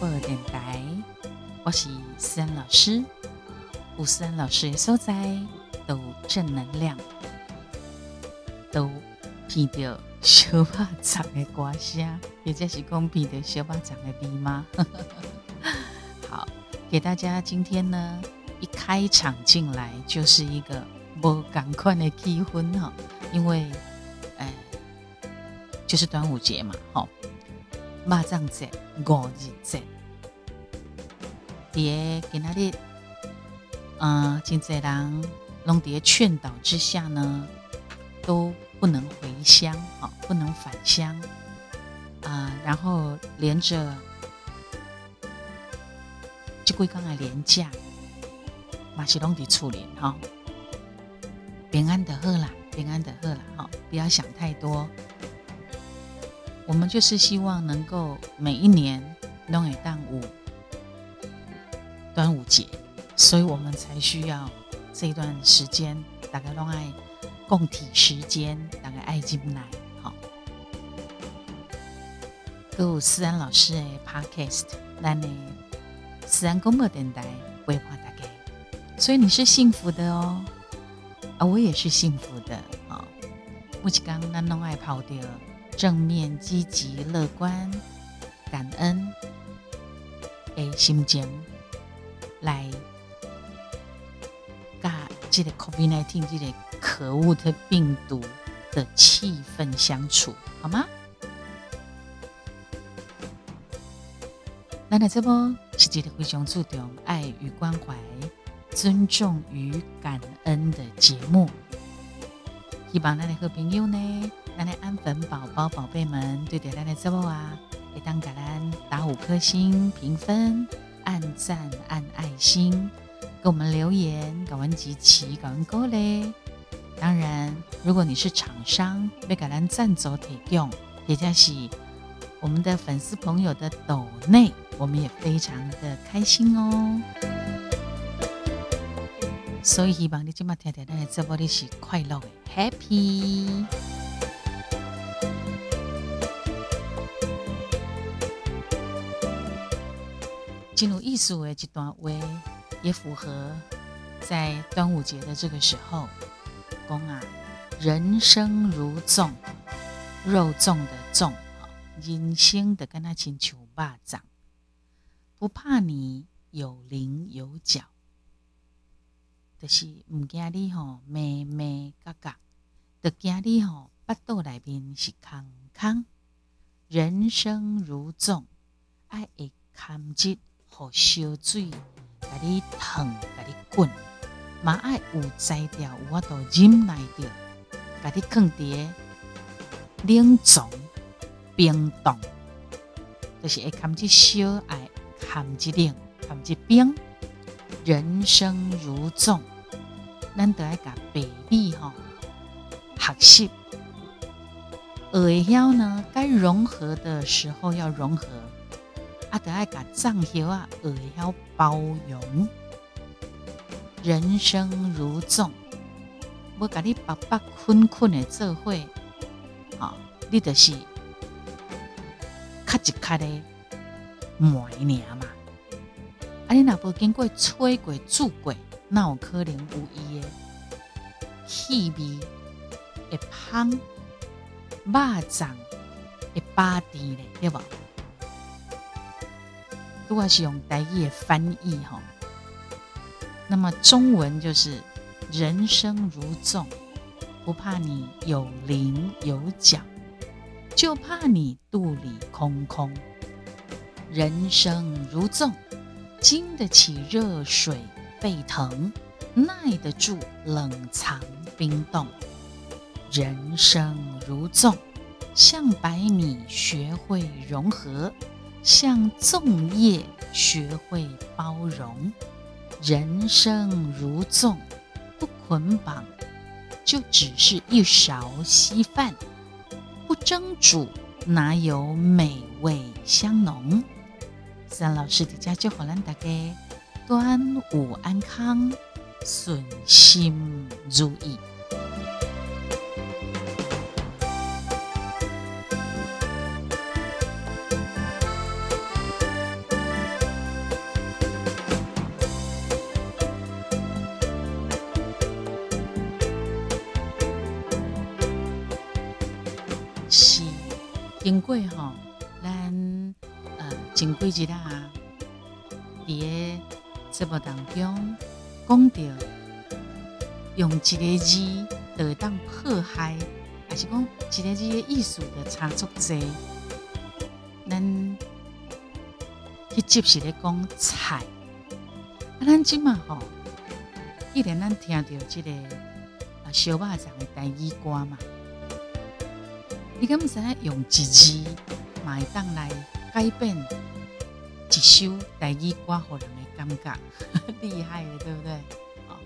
播电台，我是思恩老师。有思恩老师的所在都正能量，都闻到小巴掌的歌声，也就是讲闻到小巴掌的味吗？好，给大家今天呢，一开场进来就是一个无赶快的气氛哈，因为。就是端午节嘛，吼，马上节、五日节，爹给那里，嗯，金泽郎龙蝶劝导之下呢，都不能回乡，好，不能返乡，啊，然后连着就归刚来连假，马西龙的处理哈，平安的喝啦，平安的喝啦，哈，不要想太多。我们就是希望能够每一年弄一档午端午节，所以我们才需要这一段时间，大家弄爱共体时间，大家爱进来。好，各位思安老师的 Podcast，那呢思安公播电台规划大概，所以你是幸福的哦，啊，我也是幸福的啊。目前刚那弄爱跑掉。正面、积极、乐观、感恩的心情来，跟这个 COVID-19 这个可恶的病毒的气氛相处，好吗？那那这波是一个非常注重爱与关怀、尊重与感恩的节目，希望那的好朋友呢。咱的安粉宝宝、宝贝们，对对，咱的节目啊，会当给咱打五颗星评分、按赞、按爱心，给我们留言，搞完集齐，搞完歌嘞。当然，如果你是厂商，被给咱赞助提供，也就是我们的粉丝朋友的抖内，我们也非常的开心哦。所以希望你今麦听听咱的节目，你是快乐的，Happy。进入艺术的这段话，也符合在端午节的这个时候，讲啊，人生如粽，肉粽的粽，人生的跟他亲像巴掌，不怕你有棱有角，就是唔惊你吼咩咩嘎嘎，就惊你吼腹肚内面是空空。人生如粽，爱会堪折。好烧水，甲你烫，甲你滚，嘛爱有材料，我都忍耐着，甲你放伫冷藏冰冻，就是会堪一烧，爱堪一冷，堪一冰。人生如粽，咱都爱甲白米吼学习，学会晓呢，该融合的时候要融合。啊，得爱甲藏晓啊，学晓包容。人生如粽，要甲你白白困困的做伙，啊，你就是咔一咔的糜尔嘛。啊，你若无经过吹过煮过，那有可能有伊的气味会香，肉粽会巴甜咧，对无？如果是用台语翻译哈，那么中文就是“人生如粽，不怕你有棱有角，就怕你肚里空空。人生如粽，经得起热水沸腾，耐得住冷藏冰冻。人生如粽，像白米学会融合。”像粽叶，学会包容。人生如粽，不捆绑，就只是一勺稀饭。不蒸煮，哪有美味香浓？三老师的家就好难大家端午安康，顺心如意。过吼，咱呃前几日啊，伫个节目当中讲到，用一个字就会当迫害，还是讲一个字的意思的差足济。咱迄集是咧讲菜，啊，咱即嘛吼，既然咱听到即个啊小巴掌的台语歌嘛。你敢毋知影用一字，嘛会当来改变一首台语歌，互人的感觉，厉害了，对不对？好，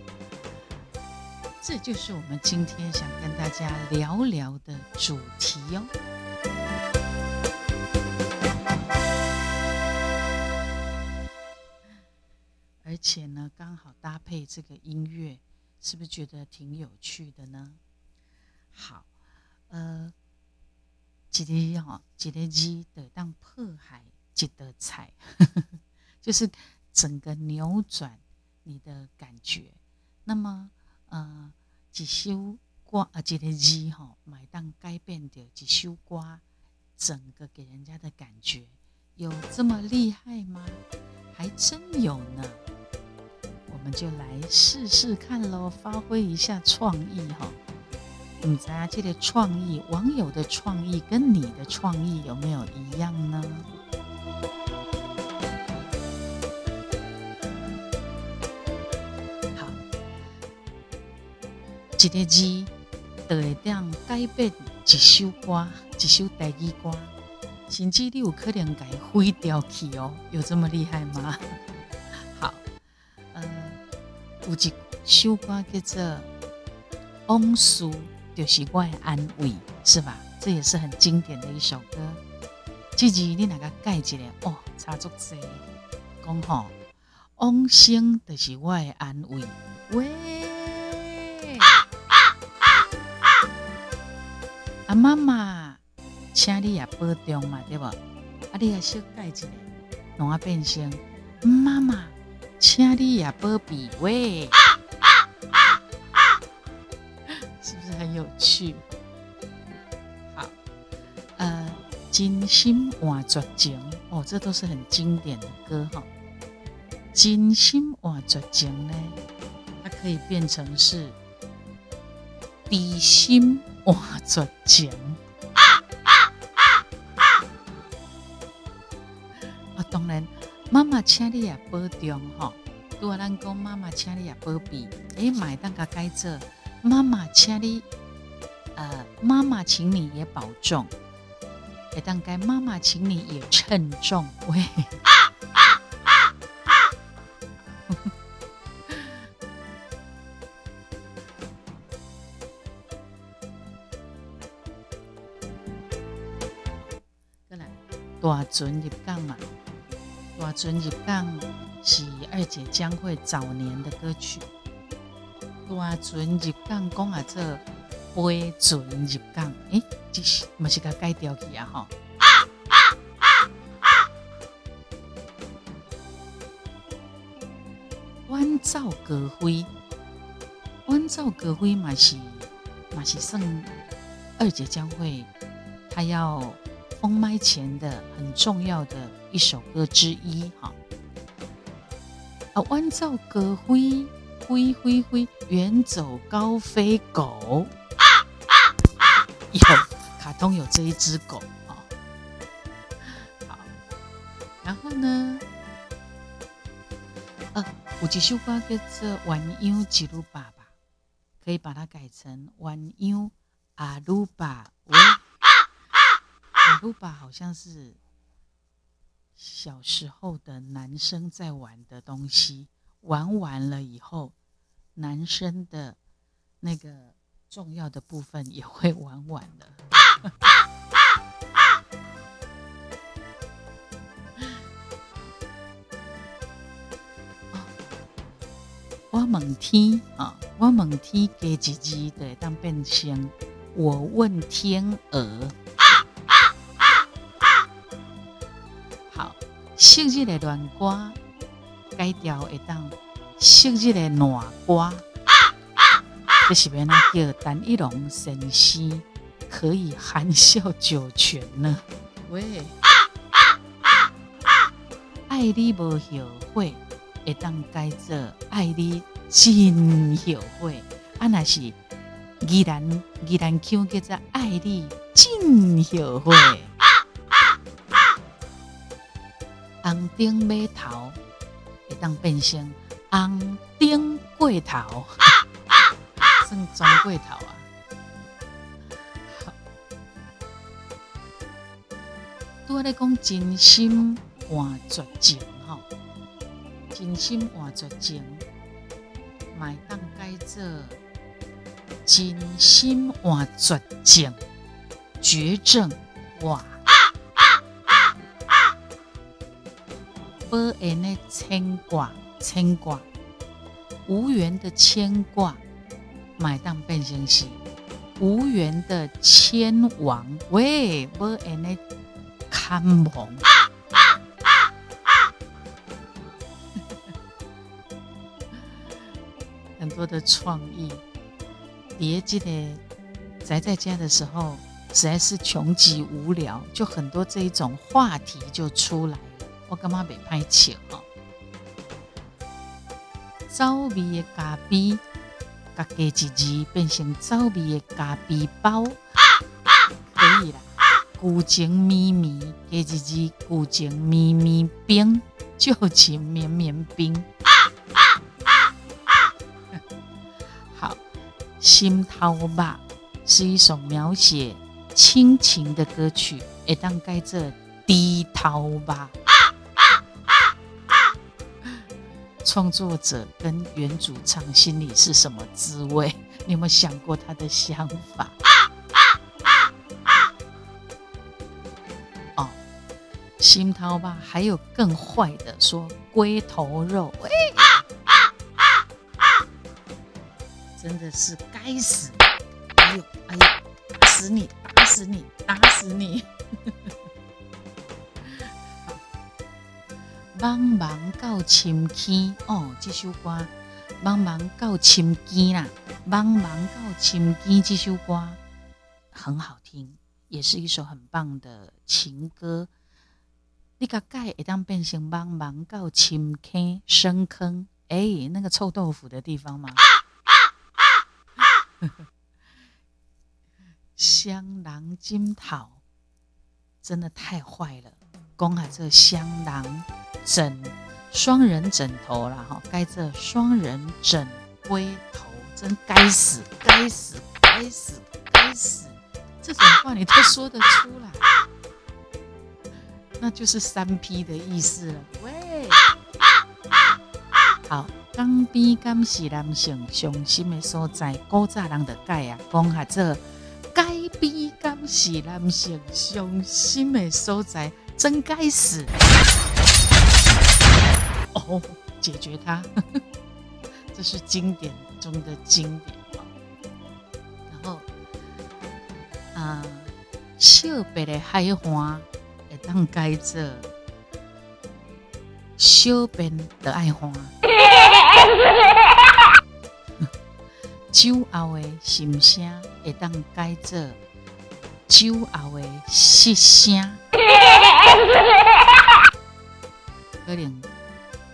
这就是我们今天想跟大家聊聊的主题哟。而且呢，刚好搭配这个音乐，是不是觉得挺有趣的呢？好，呃。一个哈，一个字的当破坏一道菜，就是整个扭转你的感觉。那么，呃，一首歌啊，一个字哈，买当改变掉一首歌，整个给人家的感觉有这么厉害吗？还真有呢。我们就来试试看喽，发挥一下创意哈。你在这个创意，网友的创意跟你的创意有没有一样呢？好，一个字就会当改变一首歌，一首台语歌，甚至你有可能改毁掉去哦，有这么厉害吗？好，呃，有一首歌叫做《往事》。就是我的安慰，是吧？这也是很经典的一首歌。自己你哪个改一下哦？差足济，讲吼，往生就是我的安慰。喂，啊妈妈，请你也保重嘛，对不？啊，你也小改一下，让我变成妈妈，请你也保庇喂。有趣，好，呃，真心换绝情哦，这都是很经典的歌哈。真心换绝情呢，它可以变成是比心换绝情。啊啊啊啊！啊，当然，妈妈请你也保重哈。如果咱讲妈妈请你也保庇，哎，买当个改做妈妈请你。呃，妈妈，请你也保重。也当该妈妈，请你也称重。喂，啊啊啊啊！再来，大船入港嘛。大船入港是二姐将会早年的歌曲。大船入港讲啊，这。飞船入港，诶，这是嘛是甲改掉去啊？吼！弯照歌辉，弯照歌辉嘛是嘛是算二姐将会她要封麦前的很重要的一首歌之一，哈。啊，弯照歌辉，飞飞飞，远走高飞狗。有 卡通有这一只狗啊，好，然后呢，呃，有一首歌叫做《鸳鸯吉鲁爸爸》，可以把它改成《鸳鸯阿鲁巴》。阿鲁巴好像是小时候的男生在玩的东西，玩完了以后，男生的那个。重要的部分也会玩完的。我问天啊，我问天，加一字的当变成我问天鹅。好，昔日的乱歌改掉会当昔日的暖歌。这是边那叫陈一龙先生可以含笑九泉呢？喂，爱你无后悔，会当改做爱你真后悔。啊，那是依然依然 Q 叫做爱你真后悔。红顶马头会当变成红顶过头，算装过头啊！拄咧讲真心换绝情吼，真心换绝情，买当改做真心换绝情，绝症哇！无缘的牵挂，牵挂无缘的牵挂，买当变成是无缘的千王。喂，无缘的。看亡，很多的创意。别记得宅在家的时候，实在是穷极无聊，就很多这一种话题就出来了。我干嘛被拍笑哦？糟味的咖啡，加加一字变成糟味的咖啡包，可以了。古井咪咪，加一字古井咪咪冰，旧情绵绵冰。好，心头吧是一首描写亲情的歌曲，会当改做低头吧。创作者跟原主唱心里是什么滋味？你有没有想过他的想法？哦心涛吧，还有更坏的，说龟头肉，喂，真的是该死！哎呦哎呦，打死你，打死你，打死你！茫茫到深坑哦，这首歌茫茫到深坑啦，茫茫到深坑这首歌很好听，也是一首很棒的情歌。你个盖会当变成茫茫到深坑深坑，哎，那个臭豆腐的地方吗？香囊金桃真的太坏了，讲下这香囊枕双人枕头了哈，盖这双人枕龟头真该死，该死，该死，该死，这种话你都说得出来？那就是三 P 的意思了。喂，好，江边敢是男性伤心的所在，古早人的改啊，讲下这该边敢是男性伤心的所在，真该死。哦，解决它，这是经典中的经典。然后，啊，小白的海花。当改做小便的爱花，酒后的心声会当改做酒后的失声，可能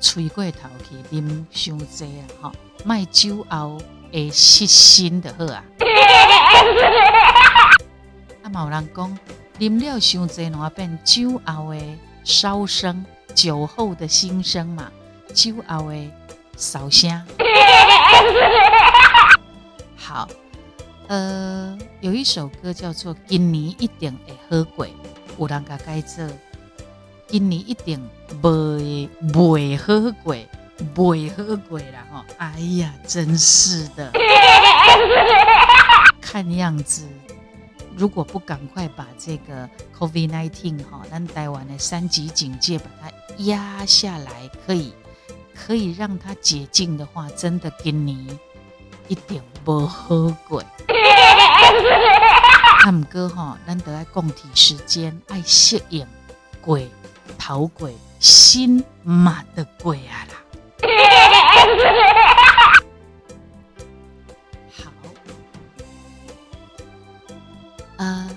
吹过头去啉伤济啊！吼，卖酒后会失心就好啊！啊，有人讲。啉了伤济，哪变酒后的烧声，酒后的心声嘛，酒后的哨声。好，呃，有一首歌叫做《今年一定会好过》，有人甲改做《今年一定袂袂好过》，袂好过啦吼！哎呀，真是的，看样子。如果不赶快把这个 COVID-19 哈，咱台湾的三级警戒把它压下来，可以可以让它解禁的话，真的今年一点不好过。阿姆哥哈，咱得爱共体时间，爱适应鬼头鬼心马的鬼啊啦。呃，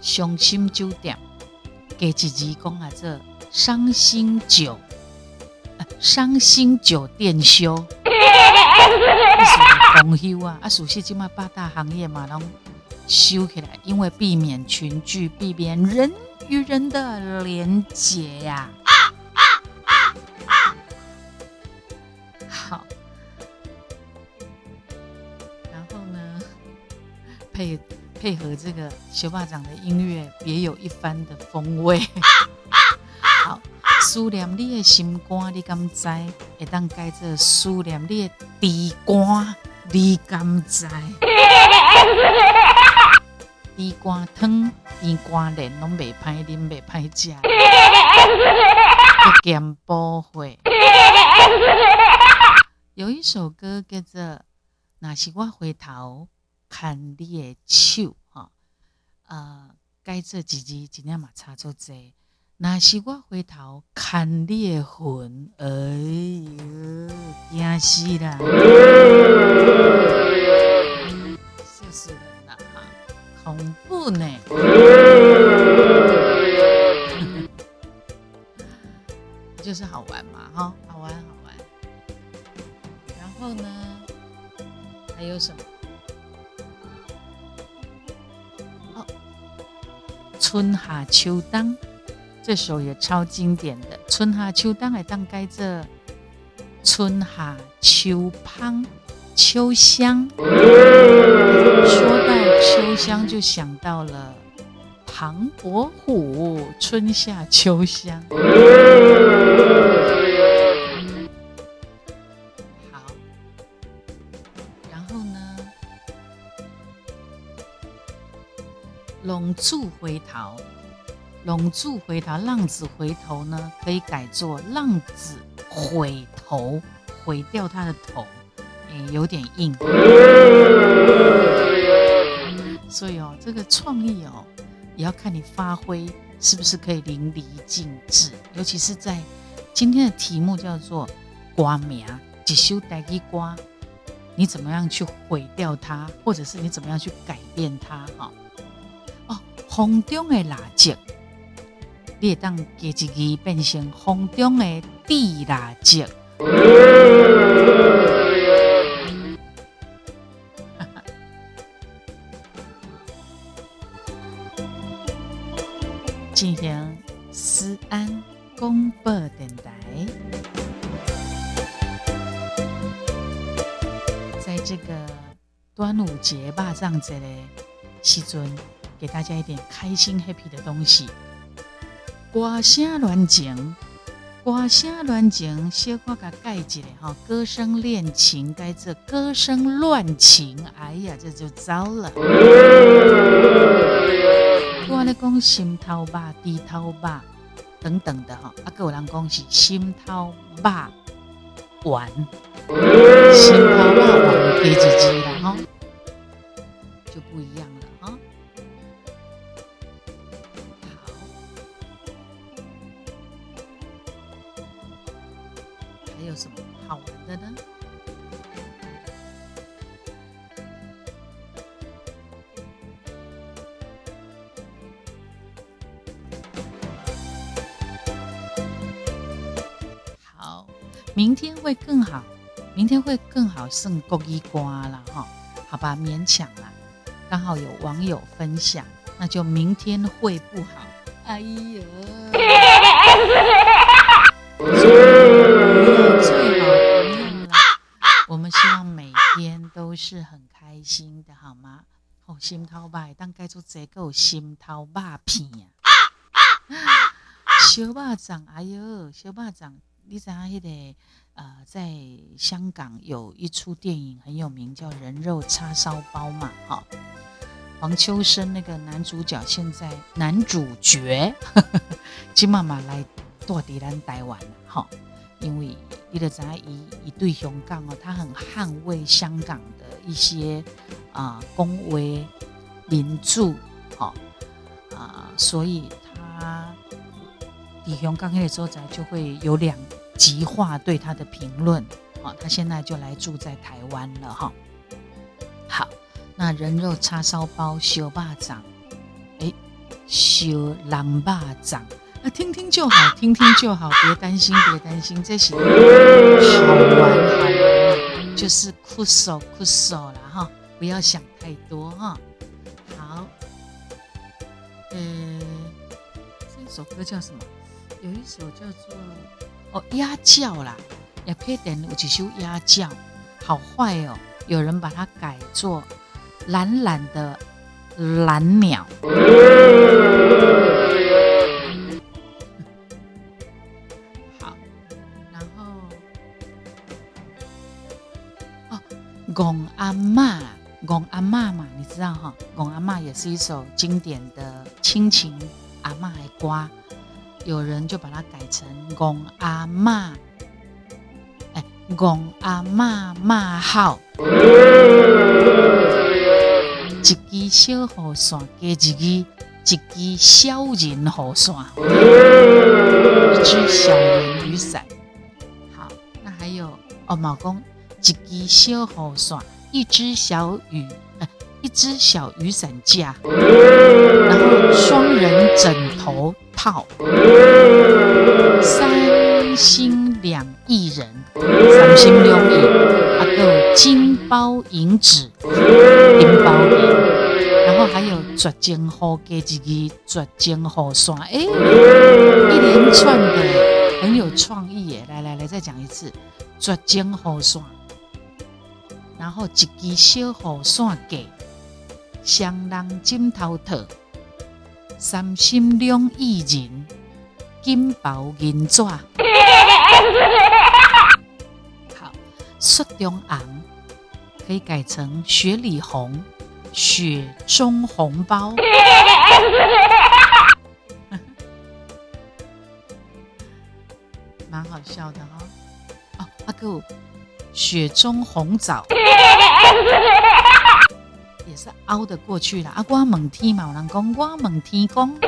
伤心酒店，给一字讲啊，这伤心酒，伤心酒店休，公休啊，啊，熟悉即马八大行业嘛，拢收起来，因为避免群聚，避免人与人的连结呀。好，然后呢，配。配合这个学霸长的音乐，别有一番的风味。好，思念你的心肝，你敢知？会当改做思念你的地瓜，你敢知？地瓜汤、地瓜莲拢未歹啉，未歹食。减补会。有一首歌叫做《那是我回头》。看你的手，哈，呃，该这几字尽量嘛差做济。那是我回头看你的魂，哎呦，惊死啦！笑死了哈，恐怖呢！就是好玩嘛，哈，好玩好玩。然后呢，还有什么？哦春夏秋冬，这首也超经典的。春夏秋冬来当该这春夏秋芳秋香。说到秋香，就想到了唐伯虎春夏秋香。好。然后呢龙柱回头，龙柱回头，浪子回头呢？可以改作浪子回头，毁掉他的头，有点硬。所以哦，这个创意哦，也要看你发挥是不是可以淋漓尽致。尤其是在今天的题目叫做“瓜名”，几修带一瓜，你怎么样去毁掉它，或者是你怎么样去改变它？哈。风中的垃圾，你会当加一字变成风中的地蜡烛。节霸占节的时阵。给大家一点开心 happy 的东西。歌声乱情，歌声乱情，小可给盖一下哈。歌声恋情，该这歌声乱情，哎呀，这就糟了。我咧讲心头肉、低头肉等等的哈，啊，各有人讲是心头肉丸，心头肉丸第几支了哈，天会更好，剩够一瓜了哈，好吧，勉强了。刚好有网友分享，那就明天会不好。哎呀！最好不用了。我们希望每天都是很开心的，好吗？哦，心头肉当该做这个心头肉片啊！小肉掌，哎呦，小肉掌，你知影迄个呃，在香港有一出电影很有名，叫《人肉叉烧包》嘛，哈。黄秋生那个男主角，现在男主角金妈妈来做敌人台湾了，哈。因为你的在一一对香港哦，他很捍卫香港的一些啊公威民主，好啊，所以他李香港那时候在就会有两极化对他的评论，好，他现在就来住在台湾了哈。好，那人肉叉烧包、小霸掌，哎，修狼霸掌，那听听就好，听听就好，别担心，别担心，这些好玩好玩，就是酷手酷手了哈，不要想太多哈。好，呃，这首歌叫什么？有一首叫做哦鸭叫啦，也可以点有几首鸭叫，好坏哦，有人把它改作懒懒的。蓝鸟，好，然后哦，公阿妈，公阿妈嘛，你知道哈，公阿妈也是一首经典的亲情阿妈的歌，有人就把它改成公阿妈，哎，公阿妈骂号。一支小雨伞，加一支一支小人雨伞，一支小人雨伞。好，那还有哦，毛公一支小雨伞，一支小雨，呃，一支小雨伞架，然后双人枕头套，三星两亿人，三星两亿，啊个金包银纸，银包银。然后还有绝情好给自己绝情好算，哎，一连串的很有创意耶！来来来，再讲一次，绝情好算，然后一支小雨伞给双人枕头套，三心两意人，金包银纸。好，雪中红可以改成雪里红。雪中红包，蛮好笑的哈。哦，阿哥，雪中红枣 也是凹的过去了。啊光猛踢嘛，人公光猛踢公。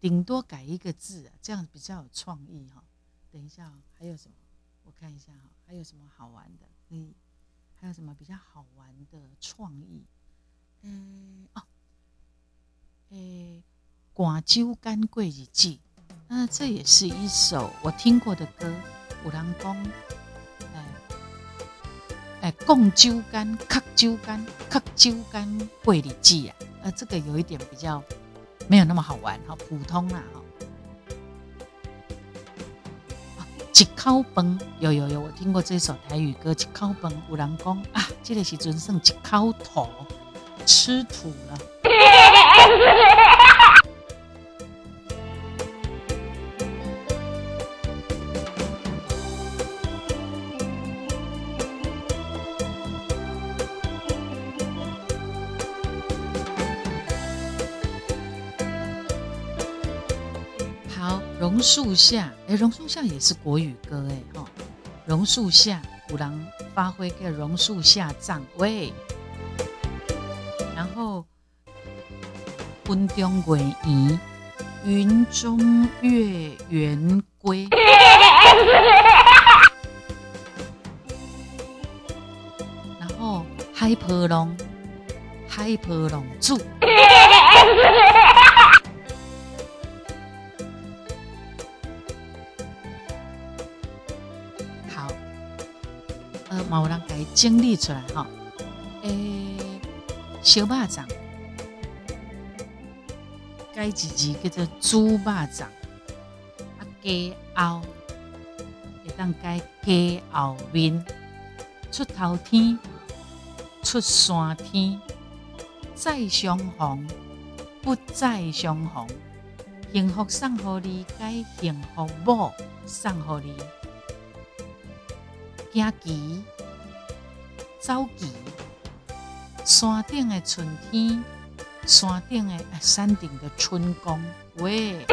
顶多改一个字，啊这样比较有创意哈。等一下，还有什么？我看一下哈，还有什么好玩的？可以，还有什么比较好玩的创意？嗯，哦，诶，寡酒干桂日记，那这也是一首我听过的歌。五郎公，哎，哎，贡酒干、刻酒干、刻酒干桂里记啊，呃，这个有一点比较。没有那么好玩，哈，普通啦，哈。一口饭，有有有，我听过这首台语歌，一口饭有人讲啊，这个时阵剩一口土，吃土了。树下，哎，榕树下也是国语歌，哎，哈，榕树下，五郎发挥个榕树下站喂，然后云中月圆，云中月圆归，然后海波浪，海波浪住。给整理出来哈，诶，小肉掌，该一字叫做猪肉掌，啊，鸡后，会当改鸡后面，出头天，出山天，再相逢，不再相逢，幸福送互你，该幸福某送互你，惊奇。走奇，山顶的春天，山顶的山顶的春光，喂，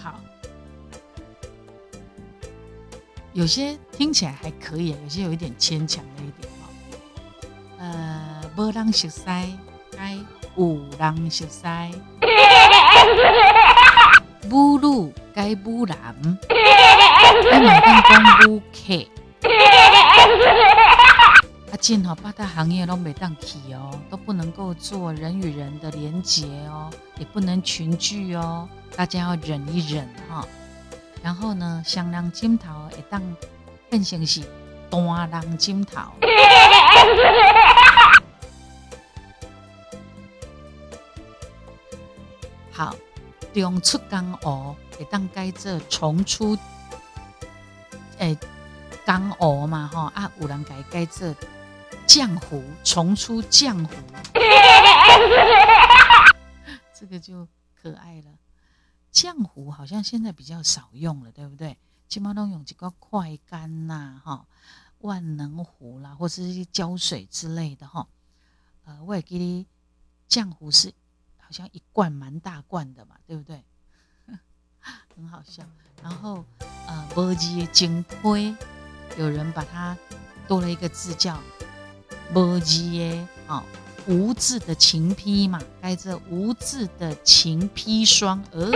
好，有些听起来还可以，有些有一点牵强了一点哦。呃，无人熟悉，该有人熟悉。爱不男，爱买当公不客。阿进哈，八大行业都没当起哦，都不能够做人与人的连结哦，也不能群聚哦，大家要忍一忍哈。然后呢，香囊金桃会当变成是单囊金桃。好，中出江湖会当改做重出，诶，江鹅嘛吼啊，有人改改做浆糊，重出浆糊，这个就可爱了。浆糊好像现在比较少用了，对不对？起码都用几个快干呐，哈，万能壶啦，或者是一些胶水之类的哈。呃，我也给你浆糊是。好像一罐蛮大罐的嘛，对不对？很好笑。然后呃，无字的金胚，有人把它多了一个字叫无字的哦，无字的情披嘛，该这无字的情披霜。呃，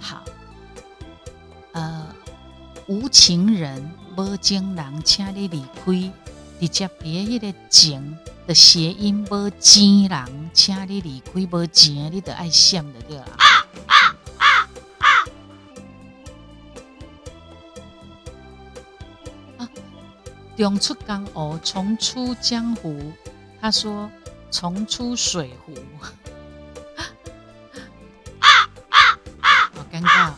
好，呃，无情人无情人，请你离开。直接别迄个情的谐音无情人，请你离开无钱，你得爱闪的对啦。啊，中出江湖，重出江湖。他说重出水壶。好尴尬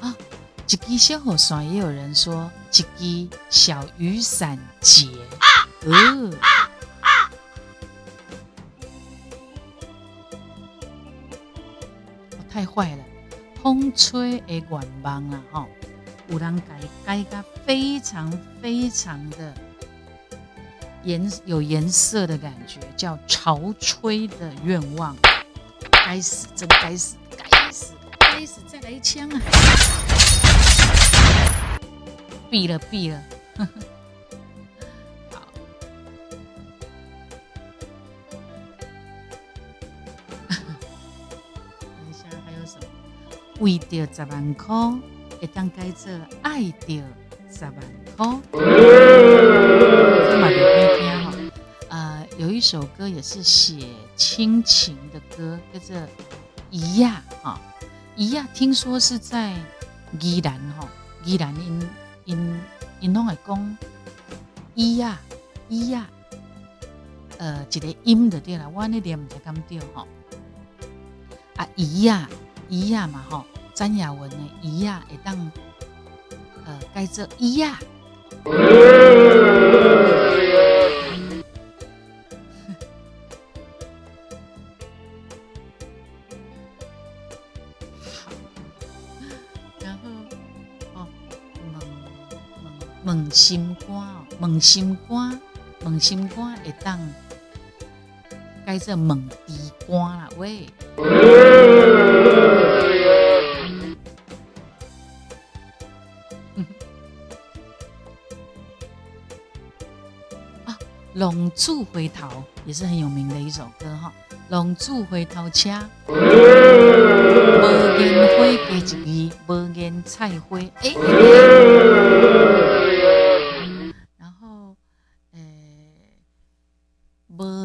啊。一支小雨伞，也有人说一支小雨伞节。呃，太坏了，风吹的愿望啊！哈，有人改改个非常非常的颜有颜色的感觉，叫潮吹的愿望。该死，真该死，该死，该死！再来一枪啊！毙了，毙了！为着十万块，会当改做爱着十万块。这么有听哈？呃，有一首歌也是写亲情的歌，叫做《一亚》哈，《一亚》听说是在宜兰哈，宜兰因。因因拢会讲咿呀咿呀，呃，一个音就对了，我那点唔知咁对吼。啊，咿呀咿呀嘛吼，詹雅文的咿呀会当呃改做咿呀。问心肝，问心肝，问心肝会当改做问地肝啦喂。啊，龙柱回头也是很有名的一首歌哈。龙柱回头车，无言花加一句，无言菜花哎。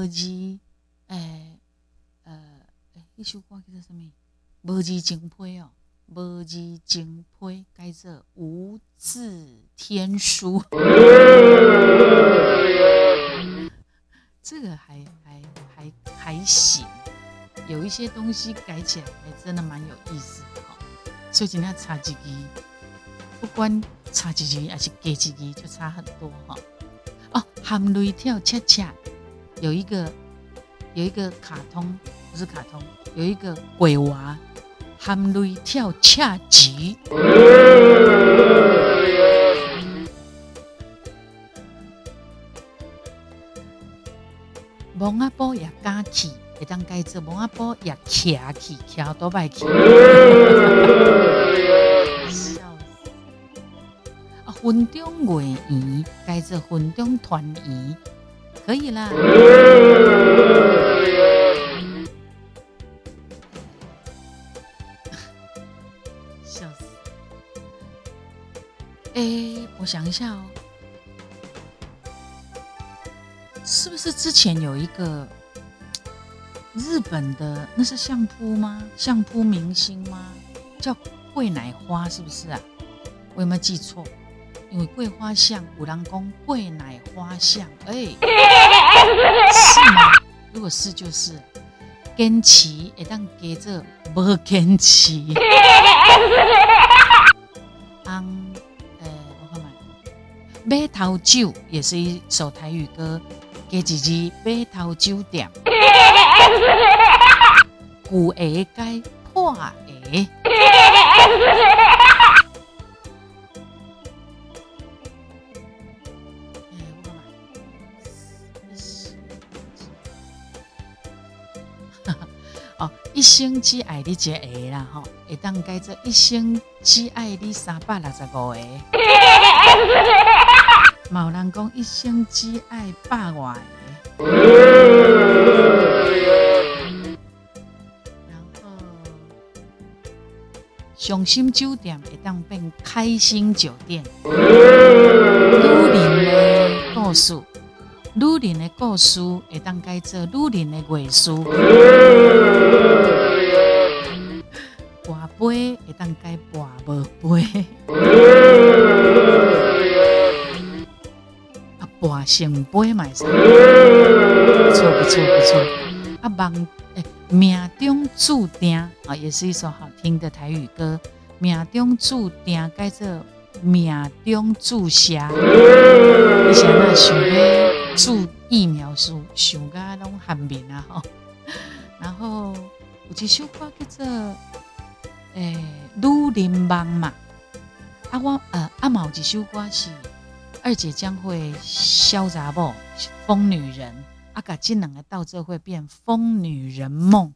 字，诶，呃，诶，一首歌叫做什么？无字精胚哦，无字精胚改做无字天书。这个还还还还行，有一些东西改起来还真的蛮有意思的哈。所以今天差几句，不管差几句还是加几句，就差很多哈。哦，含泪跳恰恰。有一个有一个卡通，不是卡通，有一个鬼娃含泪跳恰吉。蒙阿波也加起，会当改做蒙阿波也徛起，徛多摆起。笑 死！啊，婚中月圆，改做婚中团圆，可以啦。我想一下哦，是不是之前有一个日本的，那是相扑吗？相扑明星吗？叫桂乃花，是不是啊？我有没有记错？因为桂花像五郎宫，桂乃花像，哎，是吗？如果是，就是坚持，会当跟着无坚持。马头酒也是一首台语歌，给自己马头酒店，古鞋该破鞋。一生只爱你一个啦，吼，会当改做一生只爱你三百六十五个。某人讲一生只爱百外。然后，伤心酒店会当变开心酒店。女人的故事，女人的故事会当改做女人的艺术。杯嘛是，不错不错不错。啊，梦诶，命中注定啊，也是一首好听的台语歌。命中注定改做命中注射，以前那想要注疫苗时，想甲拢含面啊吼。然后有一首歌叫做。诶，女人梦嘛，啊我呃阿毛一首歌是二姐将会潇洒不疯女人，啊甲这两个到这会变疯女人梦。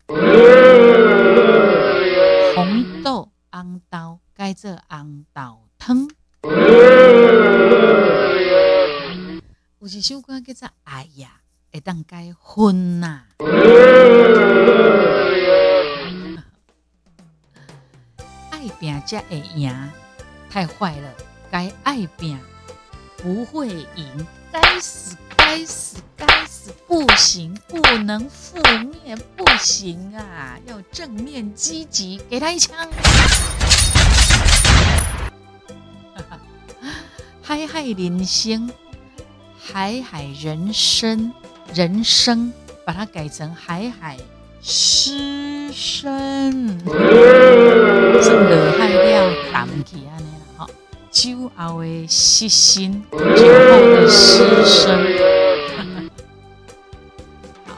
红豆红豆该做红豆汤。有一首歌叫做哎呀，会当该婚呐。爱拼才会赢，太坏了！该爱拼不会赢，该死该死该死！不行，不能负面，不行啊！要正面积极，给他一枪！海海人生，海海人生，人生把它改成海海。失身，这落海了，淡去安尼啦，吼，酒后的失心，酒后的失身。好，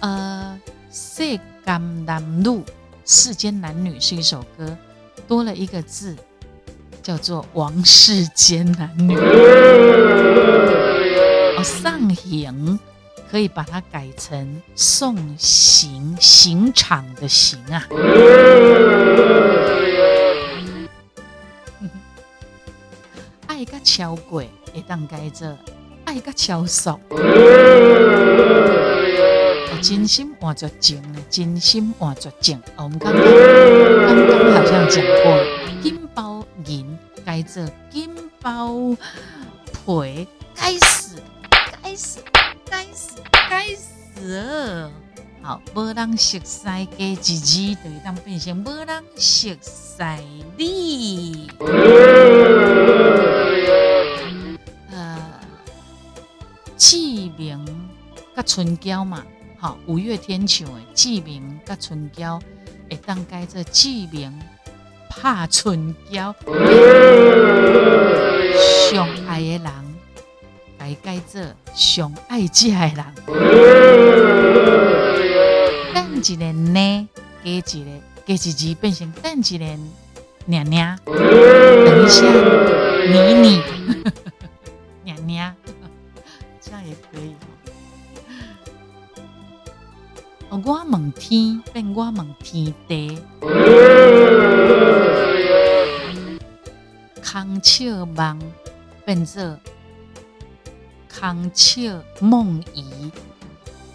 呃，世间男女，世间男女是一首歌，多了一个字，叫做王世间男女。哦，上行。可以把它改成送行刑场的刑啊！超过会当改做爱个超速。真心换作情，真心换作情。我们刚刚刚刚好像讲过，金包银改做金包皮，该死，该死。该死，该死！好，无人熟悉加一字，就当变成无人熟悉你。志明甲春娇嘛，好，五月天唱的志明甲春娇，会当改做志明怕春娇，相爱的人。改改做上爱食的人，等一个呢，加一个加一字变成等一个娘娘，等一下妮妮，娘娘，这样也可以。我问天变我问天地，康笑梦。变作康切梦遗，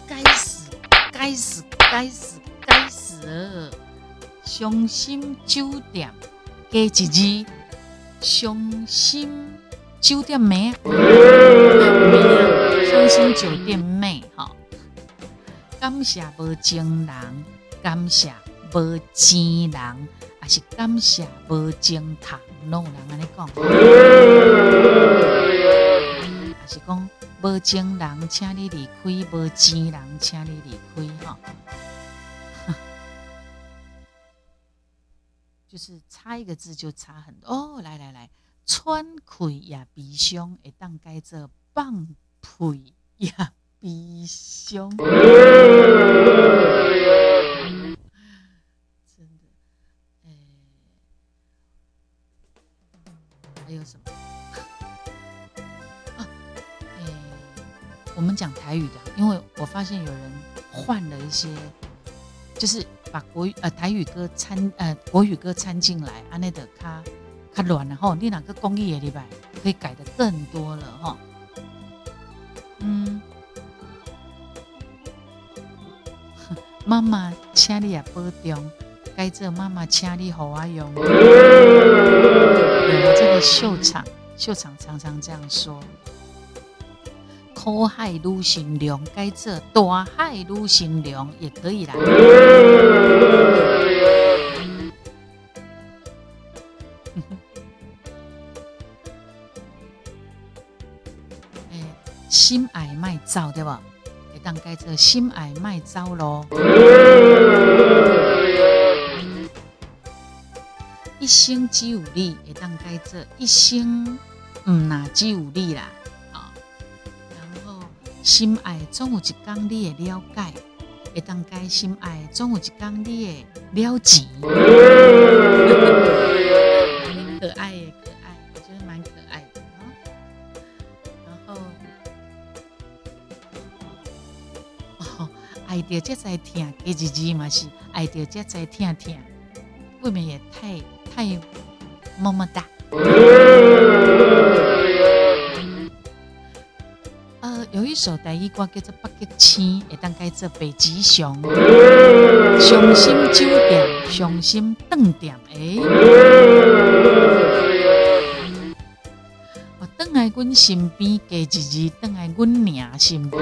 该死，该死，该死，该死！伤心酒店加一字，伤心酒店妹，伤心酒店妹，哈！感谢无情人，感谢无钱人，还是感谢无情堂，拢有人安尼讲，还是讲无情人，请你离开；无钱人，请你离开，哈。就是差一个字就差很多哦！来来来，川溃也悲伤，会当改做放屁也悲伤。真的，哎，还有什么？啊，哎，我们讲台语的，因为我发现有人换了一些，就是。把国语呃台语歌掺呃国语歌掺进来，安内的卡卡乱了哈。你哪个公益也礼拜可以改的更多了哈。嗯，妈妈请你也保重，该这妈妈请你好啊用。有这个秀场，秀场常常这样说。苦海女心凉，该做大海女心凉也可以啦。走对不？会当改做心爱卖走咯。一生只有你，会当改做一生唔那只有你啦。心爱总有一天你的了解，会当改心爱总有一天你的了解。着这在听，一字字嘛是爱着这在听听，未免也太太么么哒。呃有一首台语歌叫做《北极星》，会当改做北极熊。伤心酒店，伤心饭店。哎，我等来阮身边，加一字等来阮娘身边。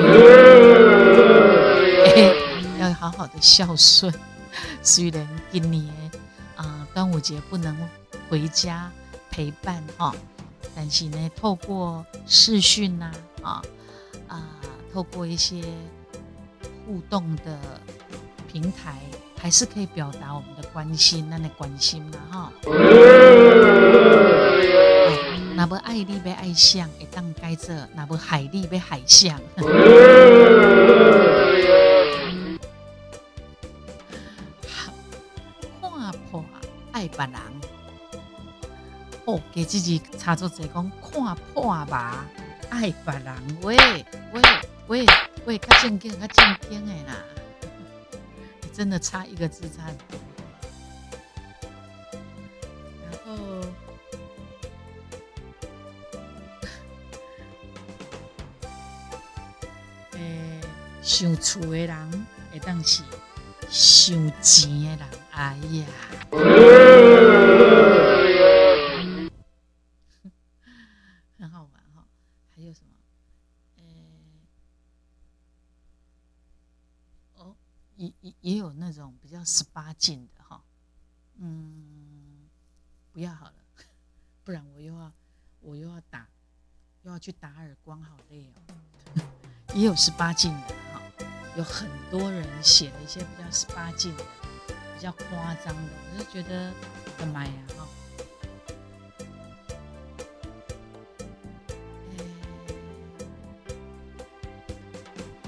要好好的孝顺。虽然今年啊端午节不能回家陪伴哈，但是呢，透过视讯呐啊。啊，透过一些互动的平台，还是可以表达我们的关心，那你关心嘛哈。那不爱你被爱相，会当该这；那不海力被海相。别人，哦，给自己插作这讲看破吧。爱别人，喂喂喂喂，较正经，较正经的啦！真的差一个字差。然后，诶，想厝的人会当是想钱的人，哎呀！十八禁的哈，嗯，不要好了，不然我又要我又要打，又要去打耳光，好累哦。也有十八禁的哈，有很多人写了一些比较十八禁的、比较夸张的，我就觉得我的妈呀哈！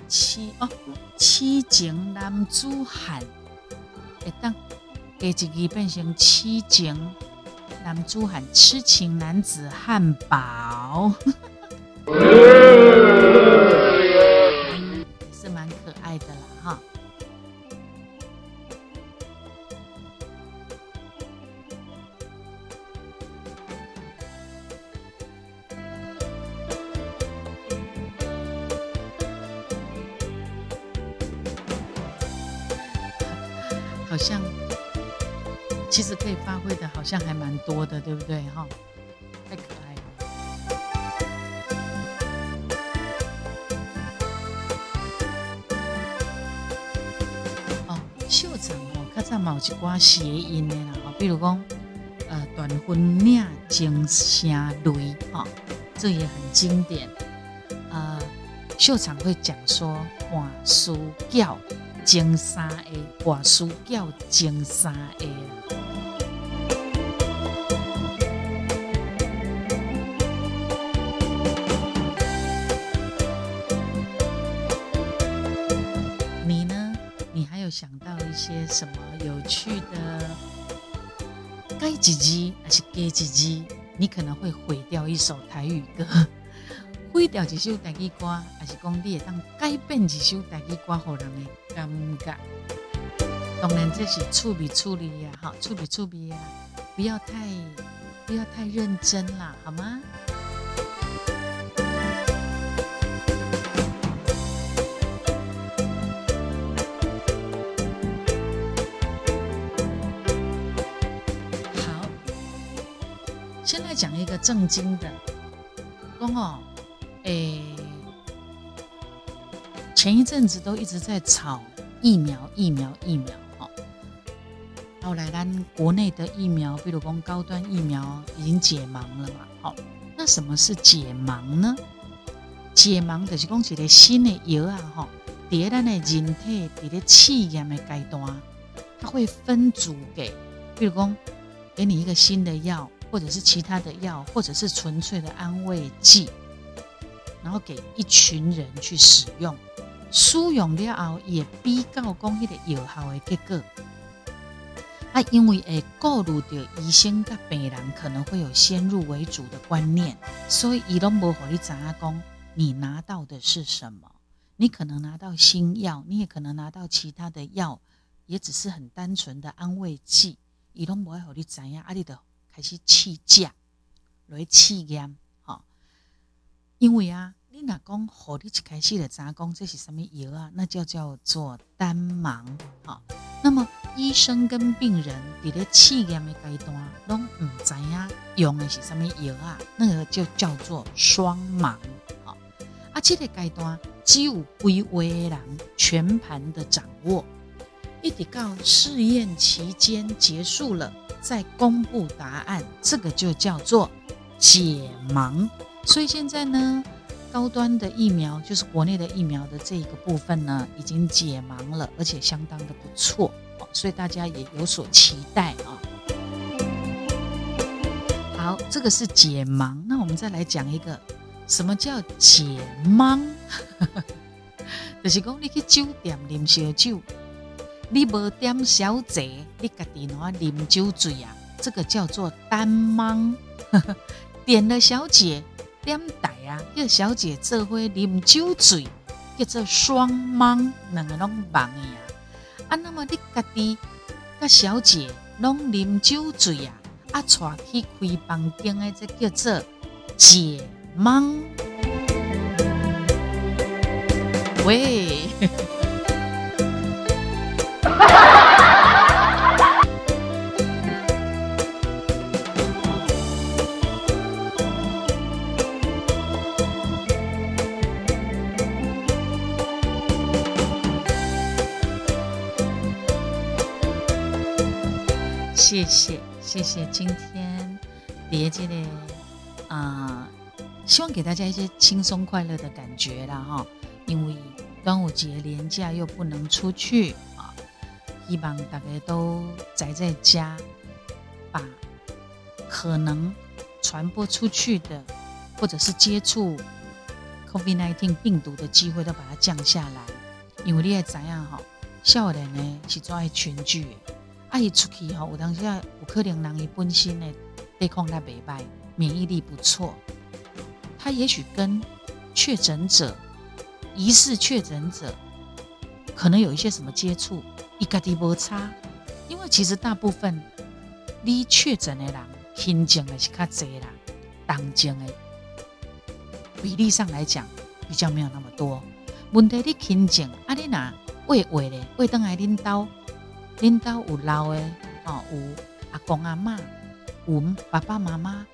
七哦。七情男子汉，会当第一集变成痴情男子汉，痴情男子汉堡，像还蛮多的，对不对？哈，太可爱了。哦，秀场哦，较早嘛有一寡谐音的啦，比如讲，呃，断魂领惊声雷，哈，这也很经典。呃，秀场会讲说，换书叫惊三 A，，换书叫惊三 A。几集还是给几集？你可能会毁掉一首台语歌，毁掉一首台语歌，还是讲你会当改变一首台语歌，给人的感觉。当然这是处理处理呀，好，处理处理呀，不要太不要太认真啦，好吗？正经的，公哦，诶，前一阵子都一直在炒疫苗，疫苗，疫苗，哦。后来咱国内的疫苗，比如讲高端疫苗已经解盲了嘛，好，那什么是解盲呢？解盲就是讲一个新的药啊，吼，伫咱的人体伫咧试验的阶段，它会分组给，比如讲给你一个新的药，或者是其他的药，或者是纯粹的安慰剂，然后给一群人去使用。使用了后，也比较讲迄个有效的结果。啊，因为会顾虑到医生甲病人可能会有先入为主的观念，所以伊拢无互你知影讲你拿到的是什么。你可能拿到新药，你也可能拿到其他的药，也只是很单纯的安慰剂。伊拢无爱互你知影，啊，你就开始试价，来试验，吼。因为啊。你若讲，好你一开始就知影讲这是什么药啊？那就叫做单盲。好，那么医生跟病人伫咧试验的阶段，拢唔知影用的是什么药啊？那个就叫做双盲。好，啊，这个阶段只有几位人全盘的掌握，一直到试验期间结束了，再公布答案，这个就叫做解盲。所以现在呢？高端的疫苗就是国内的疫苗的这一个部分呢，已经解盲了，而且相当的不错，所以大家也有所期待啊。好，这个是解盲，那我们再来讲一个，什么叫解盲？就是讲你去酒店啉烧酒，你无点小姐，你家己喏啉酒醉啊，这个叫做单盲。点了小姐。点台啊，叫小姐做伙啉酒醉，叫做双盲，两个拢盲的啊。啊，那么你家己甲小姐拢啉酒醉啊，啊，带去开房间的，这叫做解盲。喂。谢谢谢谢，今天连接的啊，希望给大家一些轻松快乐的感觉啦哈。因为端午节连假又不能出去啊，希望大家都宅在家，把可能传播出去的或者是接触 COVID-19 病毒的机会都把它降下来。因为你也知样哈，少年呢是最爱群聚。爱出去吼，有当时啊，有可能人伊本身的抵抗力袂歹，免疫力不错，他也许跟确诊者、疑似确诊者可能有一些什么接触，伊家己无差，因为其实大部分你确诊的人，轻症的是较侪啦，重症的比例上来讲比较没有那么多。问题你轻症，啊你若喂喂咧，喂等来恁兜。恁兜有老的，哦，有阿公阿妈，有爸爸妈妈，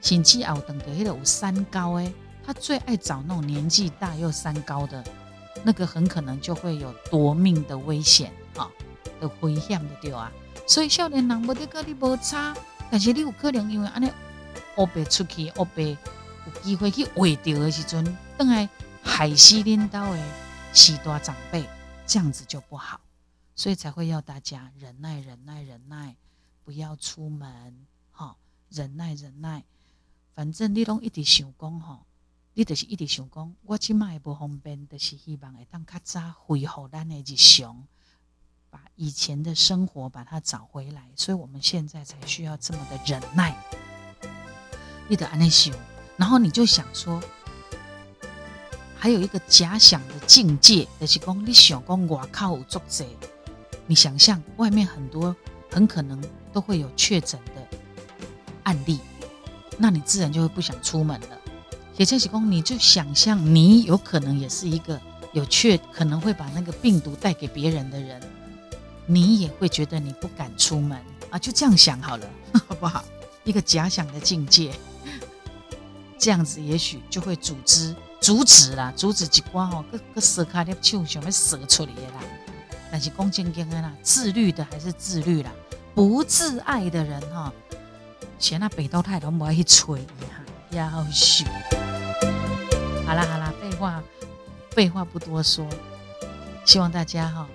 甚至后等的迄个有三高诶，他最爱找那种年纪大又三高的，那个很可能就会有夺命的危险啊的危险的对啊。所以少年人无得跟你无差，但是你有可能因为安尼乌白出去，乌白有机会去坏掉的时阵，等来害死恁兜的许多长辈，这样子就不好。所以才会要大家忍耐、忍耐、忍耐，不要出门，哈，忍耐、忍耐。反正你拢一直想讲，吼，你就是一直想讲，我即卖不方便，就是希望会当较早恢复咱的日常，把以前的生活把它找回来。所以我们现在才需要这么的忍耐。你得安尼想，然后你就想说，还有一个假想的境界，就是讲你想讲外口有作者。你想象外面很多很可能都会有确诊的案例，那你自然就会不想出门了。也就是说，你就想象你有可能也是一个有确可能会把那个病毒带给别人的人，你也会觉得你不敢出门啊。就这样想好了，好不好？一个假想的境界，这样子也许就会组织阻止啦，阻止一关哦，个个蛇卡的手想要蛇出来啦。但是公正经啦，自律的还是自律啦，不自爱的人哈，嫌那北斗太都不爱去吹哈，要许。好啦好啦，废话废话不多说，希望大家哈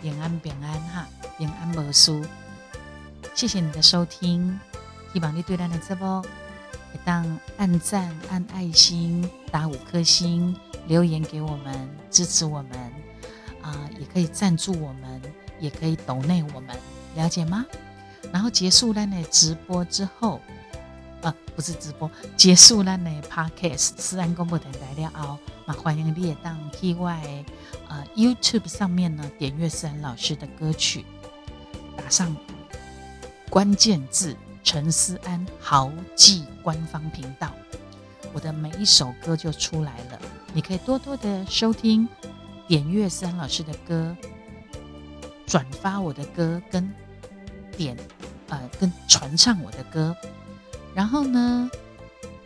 平安平安哈，平安无事。谢谢你的收听，希望你对咱的直播当按赞、按爱心、打五颗星、留言给我们，支持我们。也可以赞助我们，也可以抖内我们，了解吗？然后结束了呢直播之后，啊，不是直播，结束了呢 podcast 自然公布的来了哦，那欢迎你也当 T Y 呃 YouTube 上面呢点阅思然老师的歌曲，打上关键字陈思安豪记官方频道，我的每一首歌就出来了，你可以多多的收听。点岳森老师的歌，转发我的歌，跟点呃跟传唱我的歌，然后呢，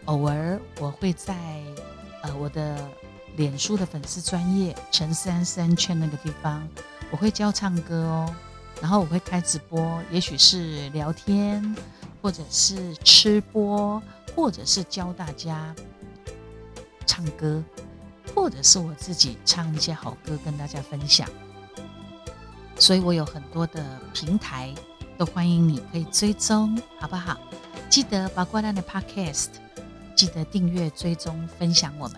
偶尔我会在呃我的脸书的粉丝专业陈三三圈那个地方，我会教唱歌哦，然后我会开直播，也许是聊天，或者是吃播，或者是教大家唱歌。或者是我自己唱一些好歌跟大家分享，所以我有很多的平台都欢迎你可以追踪，好不好？记得把过来的 Podcast，记得订阅、追踪、分享我们，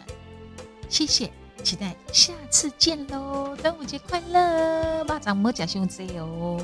谢谢，期待下次见喽！端午节快乐，巴掌莫假胸子哦。